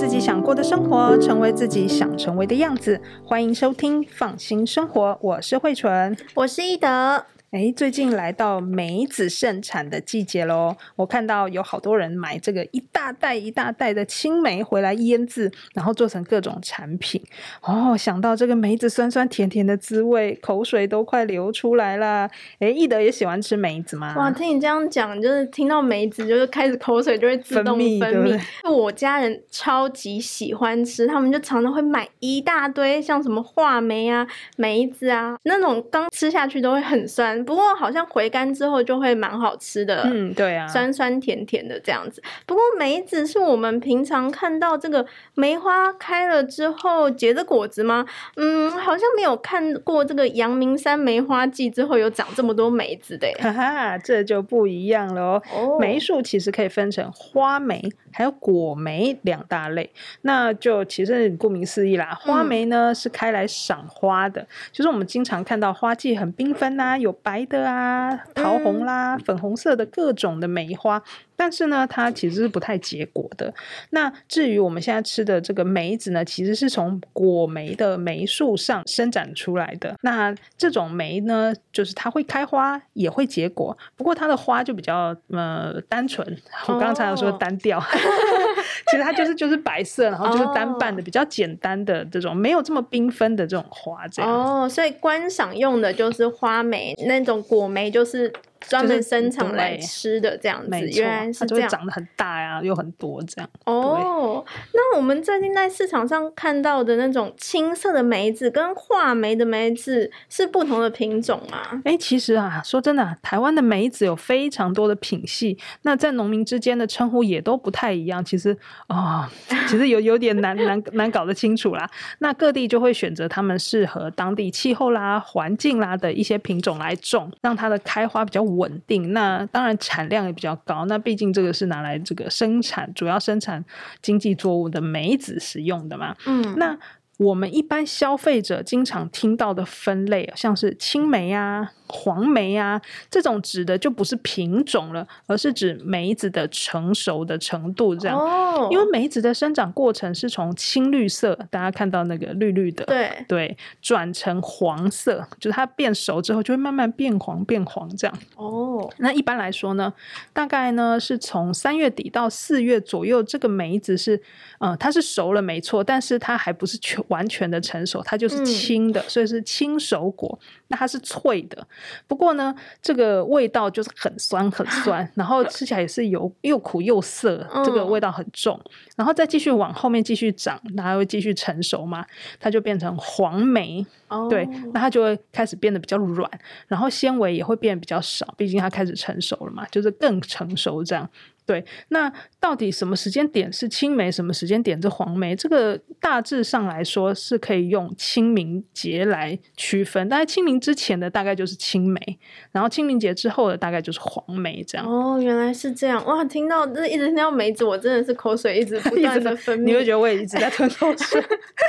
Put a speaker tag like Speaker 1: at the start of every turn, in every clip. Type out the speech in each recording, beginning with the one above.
Speaker 1: 自己想过的生活，成为自己想成为的样子。欢迎收听《放心生活》，我是慧纯，
Speaker 2: 我是一德。
Speaker 1: 哎，最近来到梅子盛产的季节喽！我看到有好多人买这个一大袋一大袋的青梅回来腌制，然后做成各种产品。哦，想到这个梅子酸酸甜甜的滋味，口水都快流出来了。哎，易德也喜欢吃梅子吗？
Speaker 2: 哇，听你这样讲，就是听到梅子，就是开始口水就会自动分泌。分泌对对，我家人超级喜欢吃，他们就常常会买一大堆，像什么话梅啊、梅子啊，那种刚吃下去都会很酸。不过好像回甘之后就会蛮好吃的，
Speaker 1: 嗯，对啊，
Speaker 2: 酸酸甜甜的这样子。不过梅子是我们平常看到这个梅花开了之后结的果子吗？嗯，好像没有看过这个阳明山梅花季之后有长这么多梅子的。
Speaker 1: 哈哈，这就不一样了哦。哦，梅树其实可以分成花梅还有果梅两大类。那就其实顾名思义啦，花梅呢，嗯，是开来赏花的，就是我们经常看到花季很缤纷呐，有白的啊，桃红啦，粉红色的各种的梅花。但是呢，它其实是不太结果的。那至于我们现在吃的这个梅子呢，其实是从果梅的梅树上生长出来的。那这种梅呢，就是它会开花，也会结果，不过它的花就比较呃单纯。我刚才有说单调，哦、其实它就是就是白色，然后就是单瓣的，比较简单的这种，没有这么缤纷的这种花。这样
Speaker 2: 哦，所以观赏用的就是花梅，那种果梅就是。专门生产来吃的这样子，原来是这样，
Speaker 1: 长得很大呀，又很多这样。
Speaker 2: 哦，那我们最近在市场上看到的那种青色的梅子，跟画梅的梅子是不同的品种啊？
Speaker 1: 哎，其实啊，说真的，台湾的梅子有非常多的品系，那在农民之间的称呼也都不太一样。其实啊、哦，其实有有点难难难搞得清楚啦。那各地就会选择他们适合当地气候啦、环境啦的一些品种来种，让它的开花比较稳定，那当然产量也比较高。那毕竟这个是拿来这个生产，主要生产经济作物的梅子使用的嘛。嗯，那。我们一般消费者经常听到的分类，像是青梅啊、黄梅啊这种，指的就不是品种了，而是指梅子的成熟的程度。这样，哦，因为梅子的生长过程是从青绿色，大家看到那个绿绿的，
Speaker 2: 对
Speaker 1: 对，转成黄色，就是它变熟之后就会慢慢变黄变黄这样。哦，那一般来说呢，大概呢是从三月底到四月左右，这个梅子是，嗯、呃，它是熟了没错，但是它还不是全。完全的成熟，它就是青的，嗯、所以是青熟果。那它是脆的，不过呢，这个味道就是很酸很酸，然后吃起来也是有又苦又涩，这个味道很重。嗯、然后再继续往后面继续长，然后会继续成熟嘛，它就变成黄梅。哦、对，那它就会开始变得比较软，然后纤维也会变得比较少，毕竟它开始成熟了嘛，就是更成熟这样。对，那到底什么时间点是青梅，什么时间点是黄梅？这个大致上来说是可以用清明节来区分。大概清明之前的大概就是青梅，然后清明节之后的大概就是黄梅这样。
Speaker 2: 哦，原来是这样哇！听到这一直听到梅子，我真的是口水一直不断的 分泌。
Speaker 1: 你会觉得我也一直在吞口水。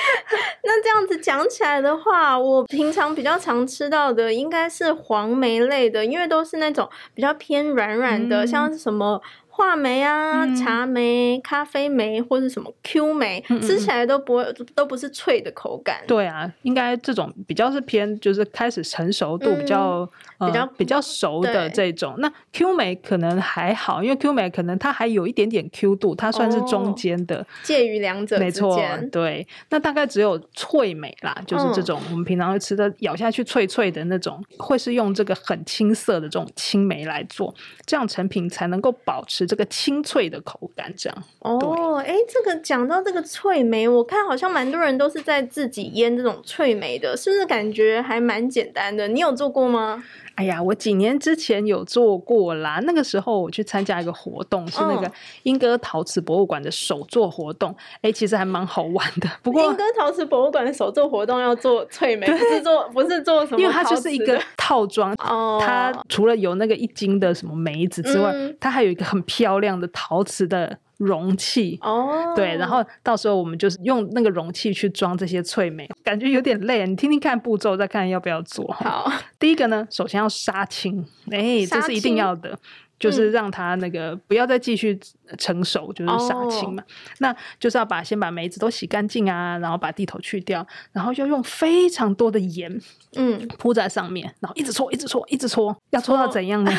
Speaker 2: 那这样子讲起来的话，我平常比较常吃到的应该是黄梅类的，因为都是那种比较偏软软的，嗯、像是什么。话梅啊，嗯、茶梅、咖啡梅或是什么 Q 梅，嗯嗯吃起来都不会，都不是脆的口感。
Speaker 1: 对啊，应该这种比较是偏，就是开始成熟度比较、嗯、比较、呃、比较熟的这种。那 Q 梅可能还好，因为 Q 梅可能它还有一点点 Q 度，它算是中间的，哦、
Speaker 2: 介于两者之间。没错，
Speaker 1: 对。那大概只有脆梅啦，就是这种我们平常会吃的，咬下去脆脆的那种，嗯、会是用这个很青涩的这种青梅来做，这样成品才能够保持。这个清脆的口感，这样
Speaker 2: 哦，哎，这个讲到这个脆梅，我看好像蛮多人都是在自己腌这种脆梅的，是不是感觉还蛮简单的？你有做过吗？
Speaker 1: 哎呀，我几年之前有做过啦。那个时候我去参加一个活动，是那个英歌陶瓷博物馆的手作活动。哎，其实还蛮好玩的。不过，
Speaker 2: 英歌陶瓷博物馆的手作活动要做翠梅，不是做不是做什么？
Speaker 1: 因为它就是一个套装。哦。它除了有那个一斤的什么梅子之外，嗯、它还有一个很漂亮的陶瓷的。容器哦，对，然后到时候我们就是用那个容器去装这些脆梅，感觉有点累。你听听看步骤，再看要不要做。好，第一个呢，首先要杀青，哎，这是一定要的。就是让它那个不要再继续成熟，就是杀青嘛。那就是要把先把梅子都洗干净啊，然后把地头去掉，然后要用非常多的盐，嗯，铺在上面，然后一直搓，一直搓，一直搓，要搓到怎样呢？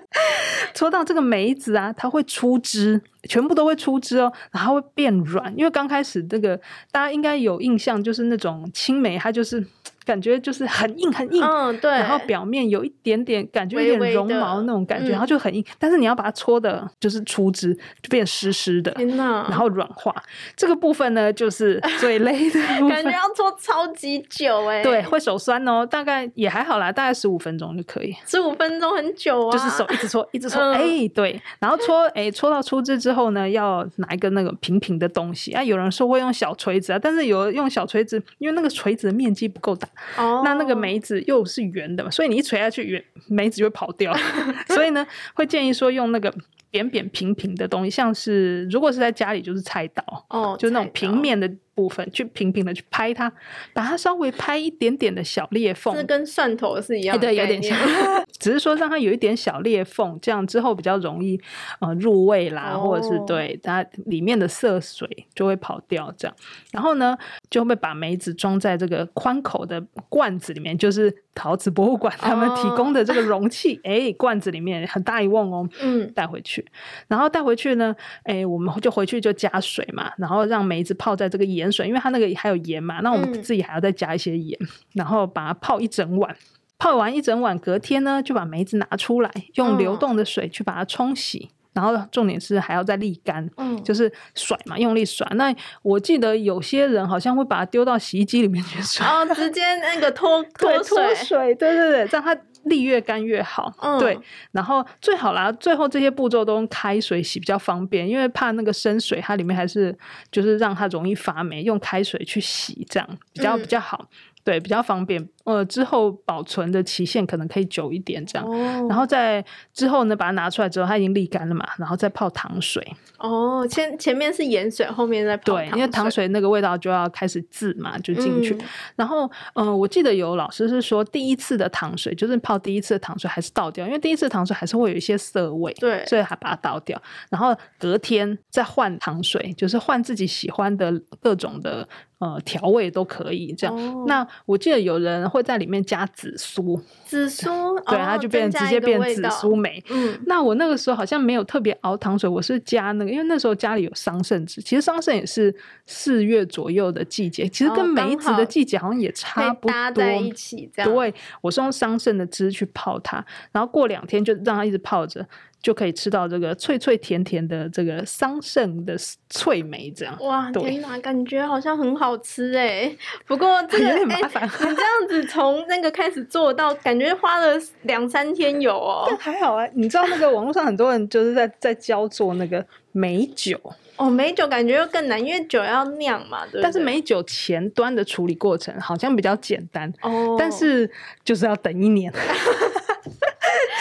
Speaker 1: 搓到这个梅子啊，它会出汁，全部都会出汁哦，然后会变软。因为刚开始这个大家应该有印象，就是那种青梅，它就是。感觉就是很硬很硬，
Speaker 2: 嗯，对，
Speaker 1: 然后表面有一点点感觉有点绒毛那种感觉，然后就很硬。但是你要把它搓的，就是出汁，就变湿湿的，天哪，然后软化。这个部分呢，就是最累的部分，
Speaker 2: 感觉要搓超级久哎。
Speaker 1: 对，会手酸哦，大概也还好啦，大概十五分钟就可以。
Speaker 2: 十五分钟很久啊，
Speaker 1: 就是手一直搓，一直搓，哎，对，然后搓，哎，搓到出汁之后呢，要拿一个那个平平的东西啊。有人说会用小锤子啊，但是有用小锤子，因为那个锤子的面积不够大。哦。那那个梅子又是圆的嘛，所以你一锤下去，圆梅子就会跑掉。所以呢，会建议说用那个扁扁平平的东西，像是如果是在家里就是菜刀，哦，就那种平面的。部分去平平的去拍它，把它稍微拍一点点的小裂缝，
Speaker 2: 这跟蒜头是一样的，
Speaker 1: 对，有点像，只是说让它有一点小裂缝，这样之后比较容易呃入味啦，哦、或者是对它里面的色水就会跑掉，这样。然后呢，就会把梅子装在这个宽口的罐子里面，就是陶瓷博物馆他们提供的这个容器，哎、罐子里面很大一瓮哦，嗯，带回去，然后带回去呢，哎、欸，我们就回去就加水嘛，然后让梅子泡在这个盐。水，因为它那个还有盐嘛，那我们自己还要再加一些盐，嗯、然后把它泡一整晚。泡完一整晚，隔天呢就把梅子拿出来，用流动的水去把它冲洗，嗯、然后重点是还要再沥干，嗯，就是甩嘛，用力甩。那我记得有些人好像会把它丢到洗衣机里面去甩，
Speaker 2: 哦，直接那个脱 脱水，
Speaker 1: 脱水，对对对，让它。沥越干越好，嗯、对，然后最好啦，最后这些步骤都用开水洗比较方便，因为怕那个生水，它里面还是就是让它容易发霉，用开水去洗这样比较比较好。嗯对，比较方便，呃，之后保存的期限可能可以久一点，这样。哦。然后在之后呢，把它拿出来之后，它已经沥干了嘛，然后再泡糖水。
Speaker 2: 哦，前前面是盐水，后面再泡糖水。
Speaker 1: 对，因为糖水那个味道就要开始渍嘛，就进去。嗯、然后，嗯、呃，我记得有老师是说，第一次的糖水就是泡第一次的糖水还是倒掉，因为第一次糖水还是会有一些涩味。对。所以还把它倒掉，然后隔天再换糖水，就是换自己喜欢的各种的。呃，调味都可以这样。哦、那我记得有人会在里面加紫苏，
Speaker 2: 紫苏，
Speaker 1: 对，它就变直接变紫苏梅。嗯，那我那个时候好像没有特别熬糖水，我是加那个，因为那时候家里有桑葚汁，其实桑葚也是四月左右的季节，其实跟梅子的季节好像也差不多。搭
Speaker 2: 在一起这样。
Speaker 1: 对，我是用桑葚的汁去泡它，然后过两天就让它一直泡着。就可以吃到这个脆脆甜甜的这个桑葚的脆梅，这样
Speaker 2: 哇，天哪，感觉好像很好吃哎。不过这个 有点麻烦，你这样子从那个开始做到，感觉花了两三天有哦。
Speaker 1: 但还好啊，你知道那个网络上很多人就是在在教做那个美酒
Speaker 2: 哦，美酒感觉又更难，因为酒要酿嘛，对对？
Speaker 1: 但是美酒前端的处理过程好像比较简单哦，但是就是要等一年。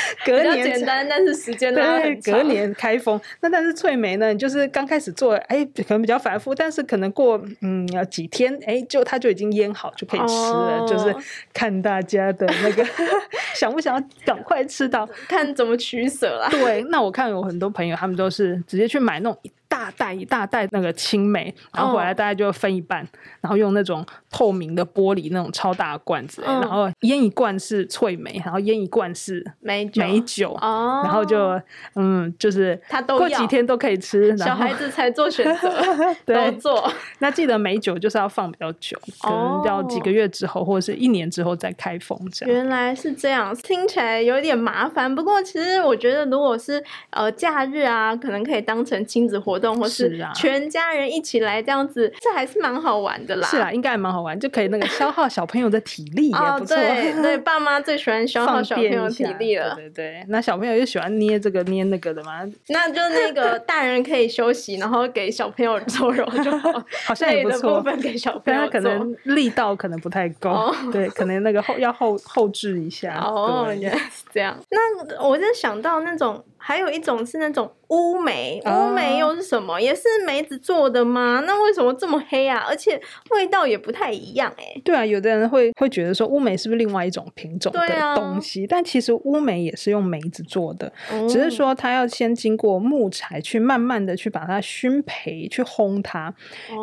Speaker 1: 隔年
Speaker 2: 简单，但是时间对，
Speaker 1: 隔年开封。那但是翠梅呢？就是刚开始做，哎、欸，可能比较繁复，但是可能过嗯要几天，哎、欸，就它就已经腌好，就可以吃了。哦、就是看大家的那个 想不想要赶快吃到，
Speaker 2: 看怎么取舍啦。
Speaker 1: 对，那我看有很多朋友，他们都是直接去买那种。大袋一大袋那个青梅，然后回来大概就分一半，然后用那种透明的玻璃那种超大的罐子，然后腌一罐是脆梅，然后腌一罐是梅梅酒，哦然后就嗯，就是他都过几天都可以吃，
Speaker 2: 小孩子才做选择，都做。
Speaker 1: 那记得梅酒就是要放比较久，可能要几个月之后或者是一年之后再开封这样。
Speaker 2: 原来是这样，听起来有点麻烦。不过其实我觉得，如果是呃假日啊，可能可以当成亲子活动。或是全家人一起来这样子，这还是蛮好玩的啦。
Speaker 1: 是啦，应该还蛮好玩，就可以那个 消耗小朋友的体力也不错。
Speaker 2: 对对，爸妈最喜欢消耗小朋友体力了。
Speaker 1: 对对对，那小朋友就喜欢捏这个捏那个的嘛。
Speaker 2: 那就那个大人可以休息，然后给小朋友做揉就好。
Speaker 1: 好像也不错。
Speaker 2: 部分给小朋友做，
Speaker 1: 可能力道可能不太够。对，可能那个后要后后置一下。
Speaker 2: 哦，原来是这样。那我就想到那种。还有一种是那种乌梅，乌梅又是什么？也是梅子做的吗？那为什么这么黑啊？而且味道也不太一样哎。
Speaker 1: 对啊，有的人会会觉得说乌梅是不是另外一种品种的东西？但其实乌梅也是用梅子做的，只是说它要先经过木材去慢慢的去把它熏培，去烘它。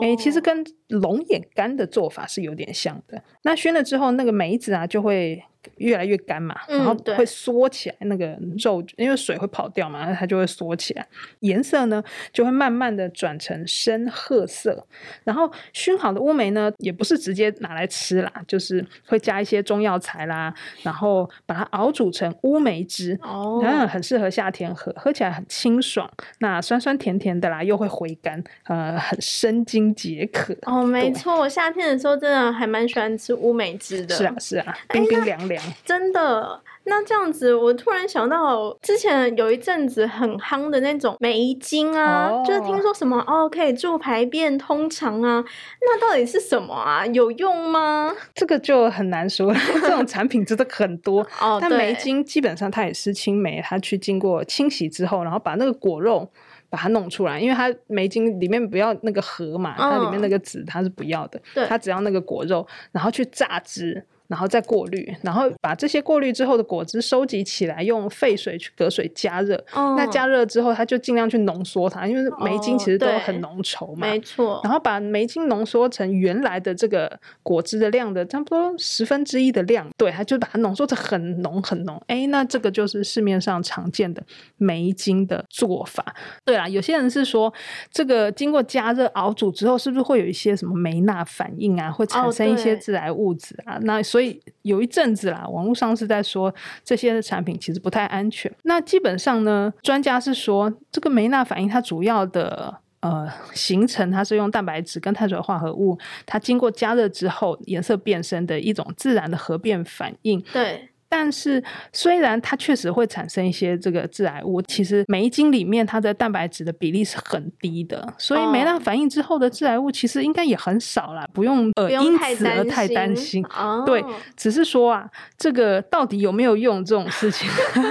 Speaker 1: 哎，其实跟龙眼干的做法是有点像的。那熏了之后，那个梅子啊就会。越来越干嘛，然后会缩起来，那个肉因为水会跑掉嘛，它就会缩起来，颜色呢就会慢慢的转成深褐色。然后熏好的乌梅呢，也不是直接拿来吃啦，就是会加一些中药材啦，然后把它熬煮成乌梅汁，哦，很适合夏天喝，喝起来很清爽，那酸酸甜甜的啦，又会回甘，呃，很生津解渴。
Speaker 2: 哦，没错，我夏天的时候真的还蛮喜欢吃乌梅汁的。
Speaker 1: 是啊，是啊，冰冰凉凉。
Speaker 2: 真的，那这样子，我突然想到，之前有一阵子很夯的那种梅精啊，oh. 就是听说什么哦，可以助排便、通肠啊，那到底是什么啊？有用吗？
Speaker 1: 这个就很难说，这种产品真的很多 哦。oh, 但梅精基本上它也是青梅，它去经过清洗之后，然后把那个果肉把它弄出来，因为它梅精里面不要那个核嘛，它里面那个籽它是不要的，对，它只要那个果肉，然后去榨汁。然后再过滤，然后把这些过滤之后的果汁收集起来，用沸水去隔水加热。哦、那加热之后，它就尽量去浓缩它，因为梅精其实都很浓稠嘛。哦、没错。然后把梅精浓缩成原来的这个果汁的量的差不多十分之一的量，对，它就把它浓缩成很浓很浓。哎，那这个就是市面上常见的梅精的做法。对啊，有些人是说，这个经过加热熬煮之后，是不是会有一些什么梅纳反应啊，会产生一些致癌物质啊？哦、那所以。以有一阵子啦，网络上是在说这些的产品其实不太安全。那基本上呢，专家是说这个梅纳反应它主要的呃形成，它是用蛋白质跟碳水化合物，它经过加热之后颜色变深的一种自然的核变反应。对。但是，虽然它确实会产生一些这个致癌物，其实梅精里面它的蛋白质的比例是很低的，所以梅纳反应之后的致癌物其实应该也很少啦，不用呃因此而太担心。哦、对，只是说啊，这个到底有没有用这种事情，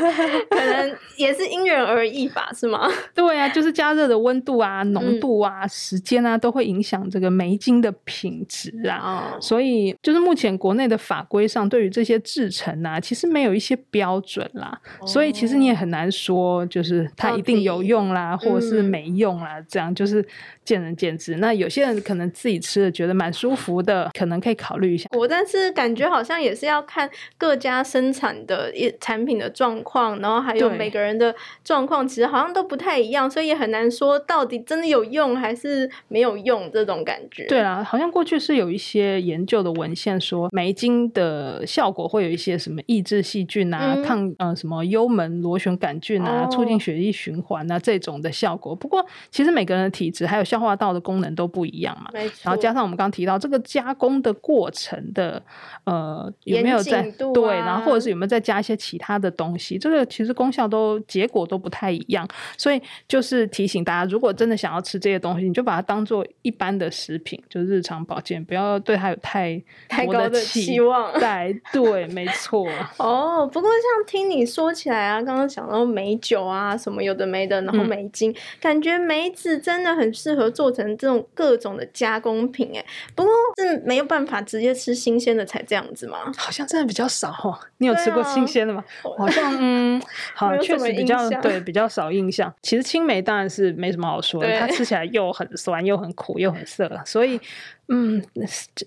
Speaker 2: 可能也是因人而异吧，是吗？
Speaker 1: 对啊，就是加热的温度啊、浓度啊、嗯、时间啊，都会影响这个梅精的品质啊。哦、所以，就是目前国内的法规上，对于这些制成啊。其实没有一些标准啦，哦、所以其实你也很难说，就是它一定有用啦，或者是没用啦，嗯、这样就是见仁见智。那有些人可能自己吃了觉得蛮舒服的，可能可以考虑一下。
Speaker 2: 我但是感觉好像也是要看各家生产的一产品的状况，然后还有每个人的状况，其实好像都不太一样，所以也很难说到底真的有用还是没有用这种感觉。
Speaker 1: 对啦，好像过去是有一些研究的文献说梅精的效果会有一些什么益。抑制细菌啊，嗯、抗呃什么幽门螺旋杆菌啊，哦、促进血液循环啊这种的效果。不过其实每个人的体质还有消化道的功能都不一样嘛。然后加上我们刚刚提到这个加工的过程的呃有没有在、啊、对，然后或者是有没有再加一些其他的东西，这个其实功效都结果都不太一样。所以就是提醒大家，如果真的想要吃这些东西，你就把它当做一般的食品，就是日常保健，不要对它有太
Speaker 2: 太高的期望。
Speaker 1: 对对，没错。
Speaker 2: 哦，不过像听你说起来啊，刚刚讲到美酒啊，什么有的没的，然后梅精，嗯、感觉梅子真的很适合做成这种各种的加工品哎。不过是没有办法直接吃新鲜的才这样子吗？
Speaker 1: 好像真的比较少哦。你有吃过新鲜的吗？啊、好像嗯，好，确实比较对比较少印象。其实青梅当然是没什么好说的，它吃 起来又很酸，又很苦，又很涩，所以。嗯，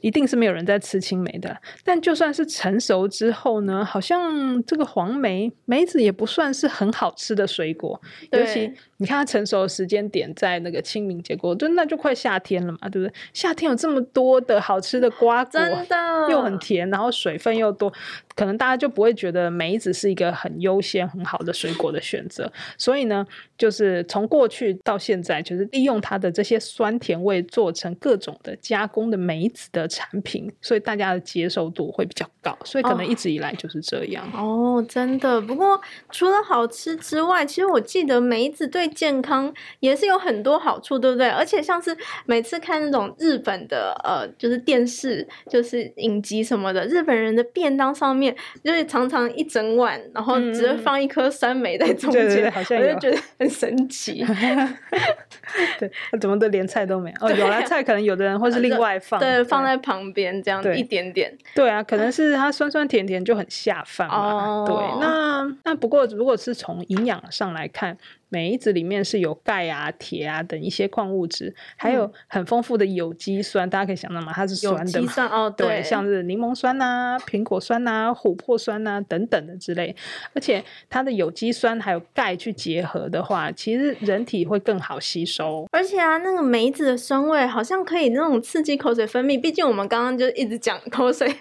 Speaker 1: 一定是没有人在吃青梅的。但就算是成熟之后呢，好像这个黄梅梅子也不算是很好吃的水果，尤其。你看它成熟的时间点在那个清明节过，就那就快夏天了嘛，对不对？夏天有这么多的好吃的瓜果，真的又很甜，然后水分又多，可能大家就不会觉得梅子是一个很优先、很好的水果的选择。所以呢，就是从过去到现在，就是利用它的这些酸甜味做成各种的加工的梅子的产品，所以大家的接受度会比较高。所以可能一直以来就是这样。
Speaker 2: 哦，哦，真的。不过除了好吃之外，其实我记得梅子对健康也是有很多好处，对不对？而且像是每次看那种日本的呃，就是电视，就是影集什么的，日本人的便当上面面，就是常常一整碗，然后只会放一颗酸梅在中间，
Speaker 1: 对对对，好像，
Speaker 2: 我就觉得很神奇。
Speaker 1: 对，怎么都连菜都没有？哦，有了菜，可能有的人会是另外放，
Speaker 2: 对，放在旁边这样一点点。
Speaker 1: 对啊，可能是它酸酸甜甜就很下饭嘛。对，那那不过如果是从营养上来看。梅子里面是有钙啊、铁啊等一些矿物质，还有很丰富的有机酸，嗯、大家可以想到嘛，它是酸的嘛，有机
Speaker 2: 酸哦，对，
Speaker 1: 对，像是柠檬酸呐、啊、苹果酸呐、啊、琥珀酸呐、啊、等等的之类，而且它的有机酸还有钙去结合的话，其实人体会更好吸收。
Speaker 2: 而且啊，那个梅子的酸味好像可以那种刺激口水分泌，毕竟我们刚刚就一直讲口水，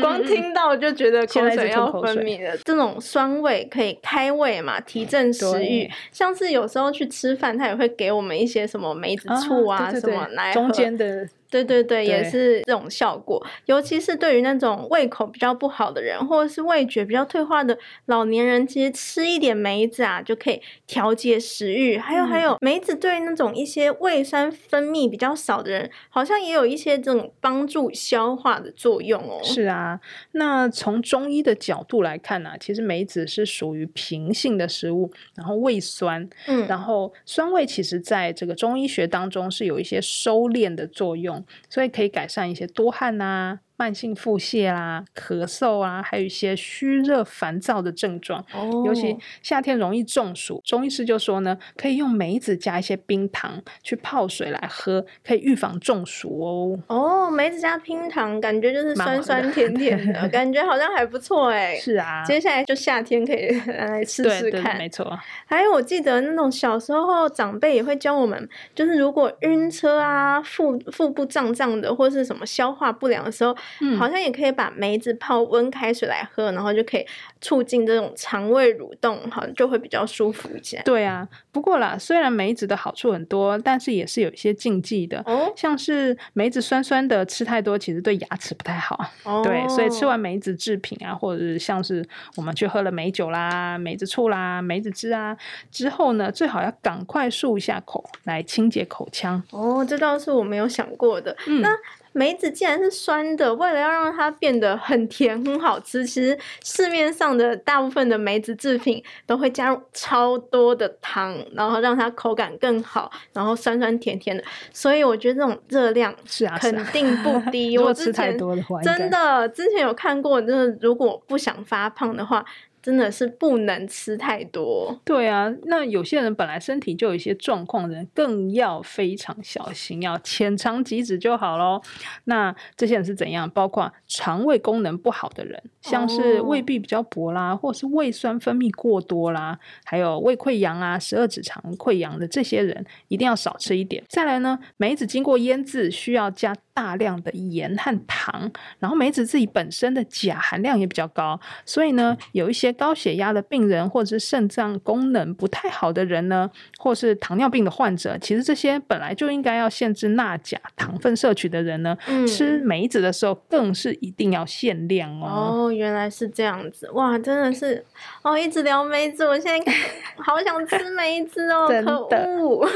Speaker 2: 光听到就觉得口水要分泌了。这种酸味可以开胃嘛，提振食欲，像。是有时候去吃饭，他也会给我们一些什么梅子醋啊，啊对对对什么来
Speaker 1: 中间的。
Speaker 2: 对对对，也是这种效果。尤其是对于那种胃口比较不好的人，或者是味觉比较退化的老年人，其实吃一点梅子啊，就可以调节食欲。还有还有，梅子对那种一些胃酸分泌比较少的人，好像也有一些这种帮助消化的作用哦。
Speaker 1: 是啊，那从中医的角度来看呢、啊，其实梅子是属于平性的食物，然后胃酸，嗯，然后酸味其实在这个中医学当中是有一些收敛的作用。所以可以改善一些多汗呐、慢性腹泻啊、咳嗽啊，还有一些虚热烦躁的症状。哦，尤其夏天容易中暑，中医师就说呢，可以用梅子加一些冰糖去泡水来喝，可以预防中暑哦。
Speaker 2: 哦，梅子加冰糖，感觉就是酸酸甜甜的，感觉好像还不错哎。
Speaker 1: 是啊，
Speaker 2: 接下来就夏天可以 来试试看。
Speaker 1: 没错。
Speaker 2: 还有，我记得那种小时候长辈也会教我们，就是如果晕车啊、腹腹部胀胀的，或是什么消化不良的时候。嗯，好像也可以把梅子泡温开水来喝，然后就可以促进这种肠胃蠕动，好像就会比较舒服一些。
Speaker 1: 对啊，不过啦，虽然梅子的好处很多，但是也是有一些禁忌的。哦，像是梅子酸酸的，吃太多其实对牙齿不太好。哦，对，所以吃完梅子制品啊，或者是像是我们去喝了梅酒啦、梅子醋啦、梅子汁啊之后呢，最好要赶快漱一下口，来清洁口腔。
Speaker 2: 哦，这倒是我没有想过的。嗯，那。梅子既然是酸的，为了要让它变得很甜很好吃，其实市面上的大部分的梅子制品都会加入超多的糖，然后让它口感更好，然后酸酸甜甜的。所以我觉得这种热量是啊，肯定不 低。
Speaker 1: 如果吃太多的话，
Speaker 2: 真的之前有看过，就是如果不想发胖的话。真的是不能吃太多。
Speaker 1: 对啊，那有些人本来身体就有一些状况的人，更要非常小心，要浅尝即止就好喽。那这些人是怎样？包括肠胃功能不好的人，像是胃壁比较薄啦，或是胃酸分泌过多啦，还有胃溃疡啊、十二指肠溃疡的这些人，一定要少吃一点。再来呢，梅子经过腌制，需要加大量的盐和糖，然后梅子自己本身的钾含量也比较高，所以呢，有一些。高血压的病人，或者是肾脏功能不太好的人呢，或是糖尿病的患者，其实这些本来就应该要限制钠、钾、糖分摄取的人呢，嗯、吃梅子的时候更是一定要限量哦。
Speaker 2: 哦，原来是这样子，哇，真的是哦，一直聊梅子，我现在 好想吃梅子哦，可恶！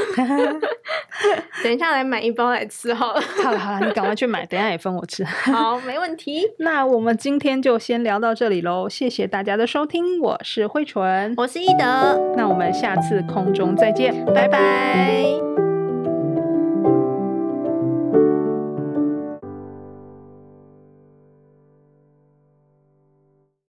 Speaker 2: 等一下来买一包来吃好了。
Speaker 1: 好了好了，你赶快去买，等一下也分我吃。
Speaker 2: 好，没问题。
Speaker 1: 那我们今天就先聊到这里喽，谢谢大家的收听，我是慧纯，
Speaker 2: 我是一德，
Speaker 1: 那我们下次空中再见，
Speaker 2: 拜拜。